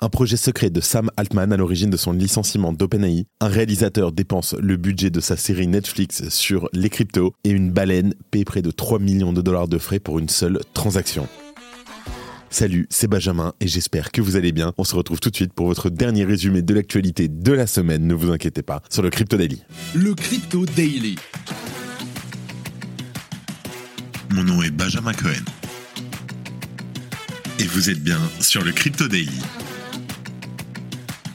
Un projet secret de Sam Altman à l'origine de son licenciement d'OpenAI. Un réalisateur dépense le budget de sa série Netflix sur les cryptos et une baleine paie près de 3 millions de dollars de frais pour une seule transaction. Salut, c'est Benjamin et j'espère que vous allez bien. On se retrouve tout de suite pour votre dernier résumé de l'actualité de la semaine, ne vous inquiétez pas, sur le Crypto Daily. Le Crypto Daily. Mon nom est Benjamin Cohen. Et vous êtes bien sur le Crypto Daily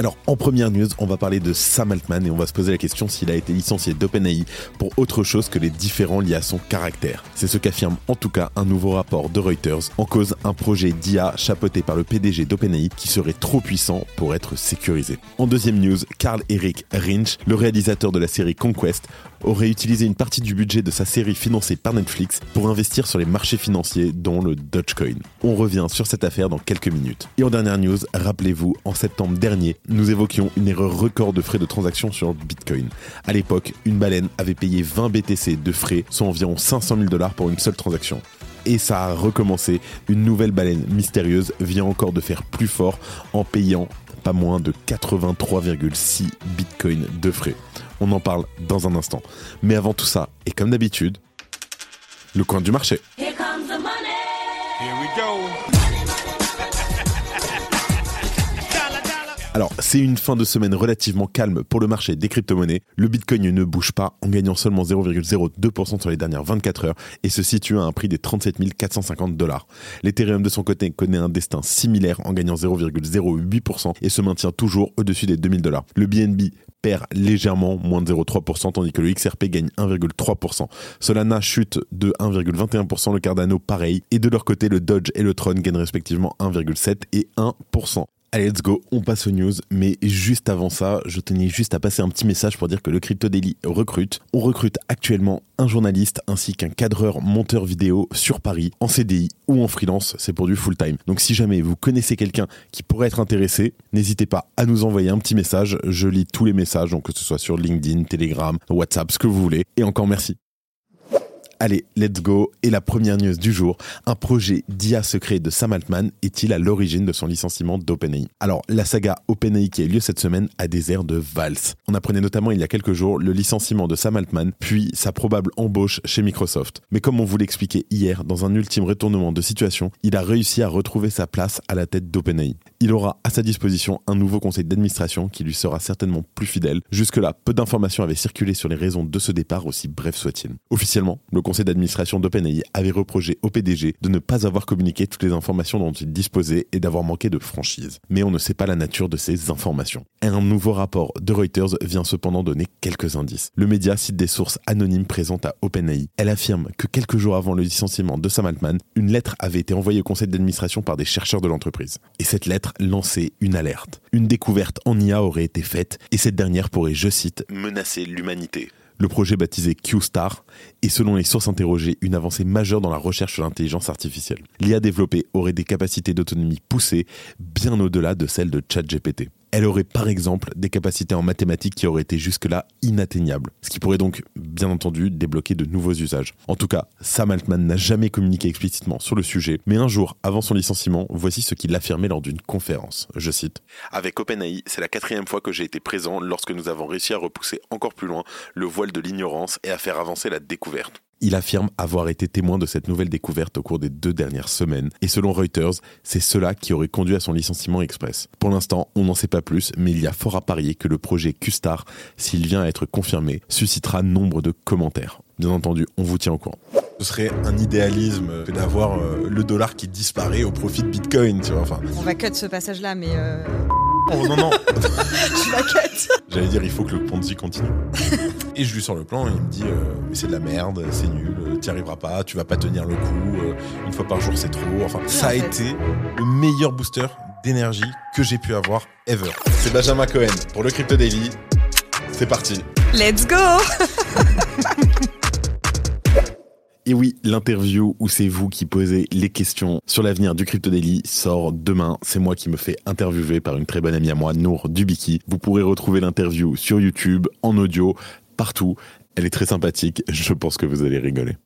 Alors, en première news, on va parler de Sam Altman et on va se poser la question s'il a été licencié d'OpenAI pour autre chose que les différents liés à son caractère. C'est ce qu'affirme en tout cas un nouveau rapport de Reuters en cause un projet d'IA chapeauté par le PDG d'OpenAI qui serait trop puissant pour être sécurisé. En deuxième news, Carl Eric Rinch, le réalisateur de la série Conquest, aurait utilisé une partie du budget de sa série financée par Netflix pour investir sur les marchés financiers dont le Dogecoin. On revient sur cette affaire dans quelques minutes. Et en dernière news, rappelez-vous, en septembre dernier, nous évoquions une erreur record de frais de transaction sur Bitcoin. À l'époque, une baleine avait payé 20 BTC de frais, soit environ 500 000 dollars pour une seule transaction et ça a recommencé. Une nouvelle baleine mystérieuse vient encore de faire plus fort en payant pas moins de 83,6 bitcoins de frais. On en parle dans un instant. Mais avant tout ça, et comme d'habitude, le coin du marché. Here comes the money. Here we go. Alors, c'est une fin de semaine relativement calme pour le marché des crypto-monnaies. Le Bitcoin ne bouge pas en gagnant seulement 0,02% sur les dernières 24 heures et se situe à un prix des 37 450 dollars. L'Ethereum de son côté connaît un destin similaire en gagnant 0,08% et se maintient toujours au-dessus des 2000 dollars. Le BNB perd légèrement, moins de 0,3%, tandis que le XRP gagne 1,3%. Solana chute de 1,21%, le Cardano pareil, et de leur côté, le Dodge et le Tron gagnent respectivement 1,7 et 1%. Allez, let's go, on passe aux news. Mais juste avant ça, je tenais juste à passer un petit message pour dire que le Crypto Daily recrute. On recrute actuellement un journaliste ainsi qu'un cadreur monteur vidéo sur Paris, en CDI ou en freelance. C'est pour du full time. Donc si jamais vous connaissez quelqu'un qui pourrait être intéressé, n'hésitez pas à nous envoyer un petit message. Je lis tous les messages, donc que ce soit sur LinkedIn, Telegram, WhatsApp, ce que vous voulez. Et encore merci. Allez, let's go. Et la première news du jour, un projet d'IA secret de Sam Altman est-il à l'origine de son licenciement d'OpenAI? Alors, la saga OpenAI qui a eu lieu cette semaine a des airs de valse. On apprenait notamment il y a quelques jours le licenciement de Sam Altman, puis sa probable embauche chez Microsoft. Mais comme on vous l'expliquait hier, dans un ultime retournement de situation, il a réussi à retrouver sa place à la tête d'OpenAI. Il aura à sa disposition un nouveau conseil d'administration qui lui sera certainement plus fidèle. Jusque-là, peu d'informations avaient circulé sur les raisons de ce départ, aussi bref soit-il. Officiellement, le conseil d'administration d'OpenAI avait reproché au PDG de ne pas avoir communiqué toutes les informations dont il disposait et d'avoir manqué de franchise. Mais on ne sait pas la nature de ces informations. Un nouveau rapport de Reuters vient cependant donner quelques indices. Le média cite des sources anonymes présentes à OpenAI. Elle affirme que quelques jours avant le licenciement de Sam Altman, une lettre avait été envoyée au conseil d'administration par des chercheurs de l'entreprise. Et cette lettre lançait une alerte. Une découverte en IA aurait été faite et cette dernière pourrait, je cite, menacer l'humanité. Le projet baptisé QStar est selon les sources interrogées une avancée majeure dans la recherche sur l'intelligence artificielle. L'IA développée aurait des capacités d'autonomie poussées bien au-delà de celles de ChatGPT. Elle aurait par exemple des capacités en mathématiques qui auraient été jusque-là inatteignables, ce qui pourrait donc bien entendu débloquer de nouveaux usages. En tout cas, Sam Altman n'a jamais communiqué explicitement sur le sujet, mais un jour avant son licenciement, voici ce qu'il affirmait lors d'une conférence. Je cite Avec OpenAI, c'est la quatrième fois que j'ai été présent lorsque nous avons réussi à repousser encore plus loin le voile de l'ignorance et à faire avancer la découverte. Il affirme avoir été témoin de cette nouvelle découverte au cours des deux dernières semaines. Et selon Reuters, c'est cela qui aurait conduit à son licenciement express. Pour l'instant, on n'en sait pas plus, mais il y a fort à parier que le projet Qstar, s'il vient à être confirmé, suscitera nombre de commentaires. Bien entendu, on vous tient au courant. Ce serait un idéalisme d'avoir euh, le dollar qui disparaît au profit de Bitcoin, tu vois. Enfin... On va cut ce passage-là, mais... Euh... Oh non, non Je la cut J'allais dire, il faut que le Ponzi continue. Et je lui sors le plan, et il me dit, euh, mais c'est de la merde, c'est nul, euh, t'y arriveras pas, tu vas pas tenir le coup, euh, une fois par jour c'est trop. Enfin, ça a été le meilleur booster d'énergie que j'ai pu avoir ever. C'est Benjamin Cohen pour le Crypto Daily. C'est parti. Let's go Et oui, l'interview où c'est vous qui posez les questions sur l'avenir du Crypto Daily sort demain. C'est moi qui me fais interviewer par une très bonne amie à moi, Nour Dubiki. Vous pourrez retrouver l'interview sur YouTube, en audio, partout. Elle est très sympathique, je pense que vous allez rigoler.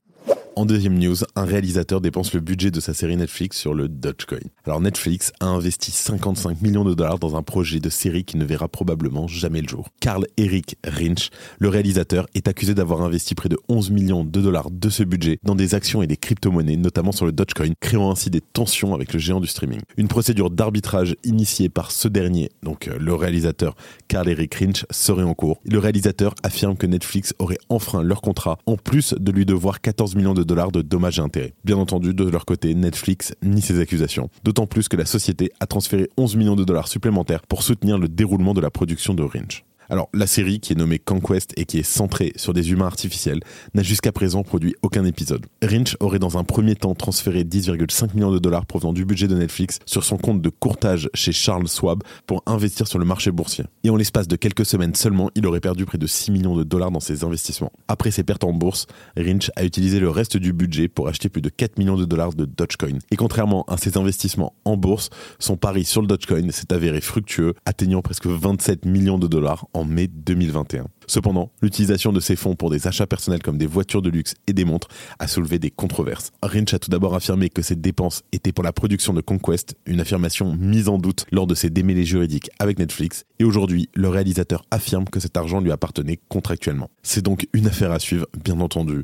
En deuxième news, un réalisateur dépense le budget de sa série Netflix sur le Dogecoin. Alors Netflix a investi 55 millions de dollars dans un projet de série qui ne verra probablement jamais le jour. Carl Eric Rinch, le réalisateur, est accusé d'avoir investi près de 11 millions de dollars de ce budget dans des actions et des crypto-monnaies, notamment sur le Dogecoin, créant ainsi des tensions avec le géant du streaming. Une procédure d'arbitrage initiée par ce dernier, donc euh, le réalisateur Carl Eric Rinch, serait en cours. Le réalisateur affirme que Netflix aurait enfreint leur contrat en plus de lui devoir 14 millions de dollars de dommages et intérêts. Bien entendu, de leur côté, Netflix nie ces accusations. D'autant plus que la société a transféré 11 millions de dollars supplémentaires pour soutenir le déroulement de la production de Rinch. Alors, la série, qui est nommée Conquest et qui est centrée sur des humains artificiels, n'a jusqu'à présent produit aucun épisode. Rinch aurait dans un premier temps transféré 10,5 millions de dollars provenant du budget de Netflix sur son compte de courtage chez Charles Schwab pour investir sur le marché boursier. Et en l'espace de quelques semaines seulement, il aurait perdu près de 6 millions de dollars dans ses investissements. Après ses pertes en bourse, Rinch a utilisé le reste du budget pour acheter plus de 4 millions de dollars de Dogecoin. Et contrairement à ses investissements en bourse, son pari sur le Dogecoin s'est avéré fructueux, atteignant presque 27 millions de dollars en mai 2021. Cependant, l'utilisation de ces fonds pour des achats personnels comme des voitures de luxe et des montres a soulevé des controverses. Rinch a tout d'abord affirmé que ces dépenses étaient pour la production de Conquest, une affirmation mise en doute lors de ses démêlés juridiques avec Netflix, et aujourd'hui, le réalisateur affirme que cet argent lui appartenait contractuellement. C'est donc une affaire à suivre, bien entendu.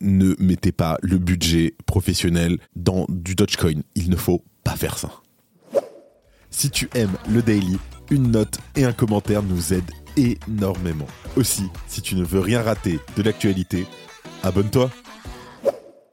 Ne mettez pas le budget professionnel dans du Dogecoin, il ne faut pas faire ça. Si tu aimes le daily, une note et un commentaire nous aident énormément. Aussi, si tu ne veux rien rater de l'actualité, abonne-toi.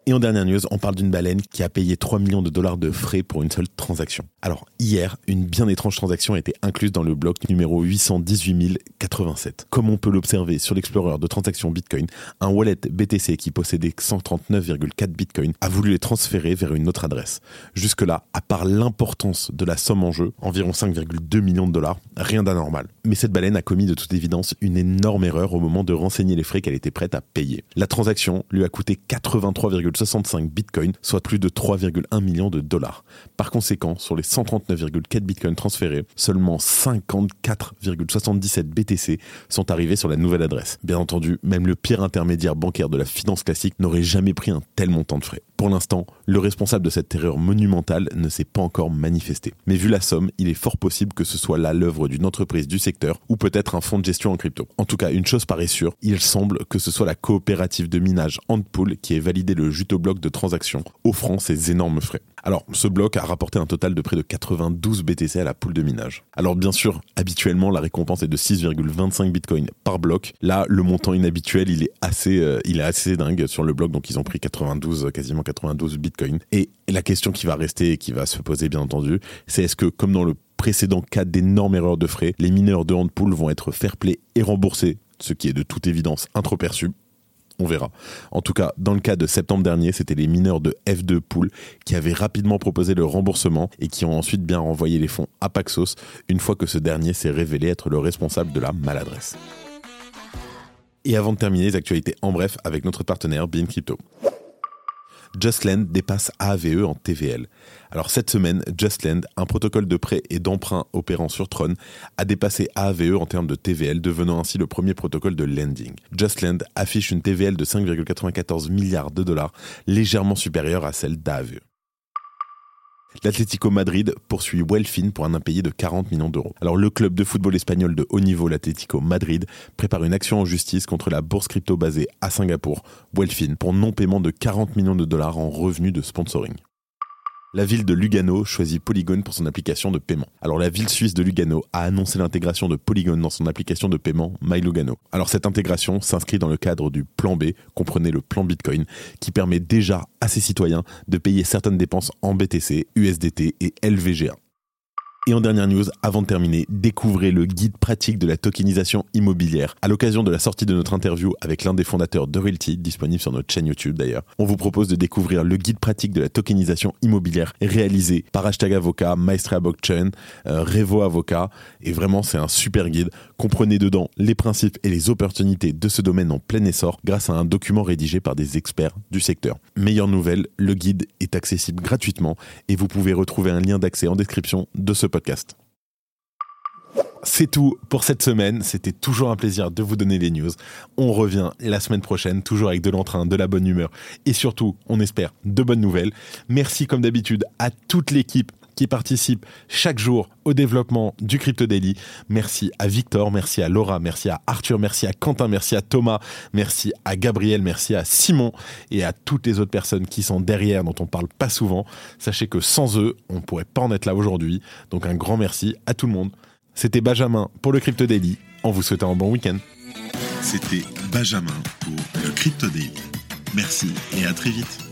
Et en dernière news, on parle d'une baleine qui a payé 3 millions de dollars de frais pour une seule transaction. Alors, hier, une bien étrange transaction a été incluse dans le bloc numéro 818087. Comme on peut l'observer sur l'explorer de transactions Bitcoin, un wallet BTC qui possédait 139,4 Bitcoin a voulu les transférer vers une autre adresse. Jusque-là, à part l'importance de la somme en jeu, environ 5,2 millions de dollars, rien d'anormal. Mais cette baleine a commis de toute évidence une énorme erreur au moment de renseigner les frais qu'elle était prête à payer. La transaction lui a coûté 83, 65 bitcoins, soit plus de 3,1 millions de dollars. Par conséquent, sur les 139,4 bitcoins transférés, seulement 54,77 BTC sont arrivés sur la nouvelle adresse. Bien entendu, même le pire intermédiaire bancaire de la finance classique n'aurait jamais pris un tel montant de frais. Pour l'instant, le responsable de cette erreur monumentale ne s'est pas encore manifesté. Mais vu la somme, il est fort possible que ce soit là l'œuvre d'une entreprise du secteur ou peut-être un fonds de gestion en crypto. En tout cas, une chose paraît sûre, il semble que ce soit la coopérative de minage Antpool qui ait validé le jutobloc de transaction, offrant ces énormes frais. Alors, ce bloc a rapporté un total de près de 92 BTC à la poule de minage. Alors, bien sûr, habituellement, la récompense est de 6,25 bitcoins par bloc. Là, le montant inhabituel, il est assez, euh, il est assez dingue sur le bloc, donc ils ont pris 92, quasiment 92 bitcoins. Et la question qui va rester et qui va se poser, bien entendu, c'est est-ce que, comme dans le précédent cas d'énormes erreurs de frais, les mineurs de Handpool vont être fair play et remboursés, ce qui est de toute évidence introperçu on verra. En tout cas, dans le cas de septembre dernier, c'était les mineurs de F2 Pool qui avaient rapidement proposé le remboursement et qui ont ensuite bien renvoyé les fonds à Paxos une fois que ce dernier s'est révélé être le responsable de la maladresse. Et avant de terminer les actualités en bref avec notre partenaire Bean Crypto. Justland dépasse AAVE en TVL. Alors cette semaine, Justland, un protocole de prêt et d'emprunt opérant sur Tron, a dépassé AAVE en termes de TVL, devenant ainsi le premier protocole de lending. Justland affiche une TVL de 5,94 milliards de dollars, légèrement supérieure à celle d'AAVE. L'Atlético Madrid poursuit Welfin pour un impayé de 40 millions d'euros. Alors le club de football espagnol de haut niveau, l'Atlético Madrid, prépare une action en justice contre la bourse crypto basée à Singapour, Welfin, pour non-paiement de 40 millions de dollars en revenus de sponsoring la ville de Lugano choisit Polygon pour son application de paiement. Alors la ville suisse de Lugano a annoncé l'intégration de Polygon dans son application de paiement MyLugano. Alors cette intégration s'inscrit dans le cadre du plan B, comprenez le plan Bitcoin, qui permet déjà à ses citoyens de payer certaines dépenses en BTC, USDT et LVGA. Et en dernière news, avant de terminer, découvrez le guide pratique de la tokenisation immobilière. À l'occasion de la sortie de notre interview avec l'un des fondateurs de Realty, disponible sur notre chaîne YouTube d'ailleurs, on vous propose de découvrir le guide pratique de la tokenisation immobilière réalisé par Hashtag Avocat, Maestria Blockchain, euh, Revo Avocat. Et vraiment, c'est un super guide. Comprenez dedans les principes et les opportunités de ce domaine en plein essor grâce à un document rédigé par des experts du secteur. Meilleure nouvelle, le guide est accessible gratuitement et vous pouvez retrouver un lien d'accès en description de ce podcast C'est tout pour cette semaine. C'était toujours un plaisir de vous donner les news. On revient la semaine prochaine, toujours avec de l'entrain, de la bonne humeur et surtout, on espère, de bonnes nouvelles. Merci comme d'habitude à toute l'équipe qui participe chaque jour au développement du Crypto Daily. Merci à Victor, merci à Laura, merci à Arthur, merci à Quentin, merci à Thomas, merci à Gabriel, merci à Simon et à toutes les autres personnes qui sont derrière, dont on parle pas souvent. Sachez que sans eux, on pourrait pas en être là aujourd'hui. Donc un grand merci à tout le monde. C'était Benjamin pour le Crypto Daily, en vous souhaitant un bon week-end. C'était Benjamin pour le Crypto Daily. Merci et à très vite.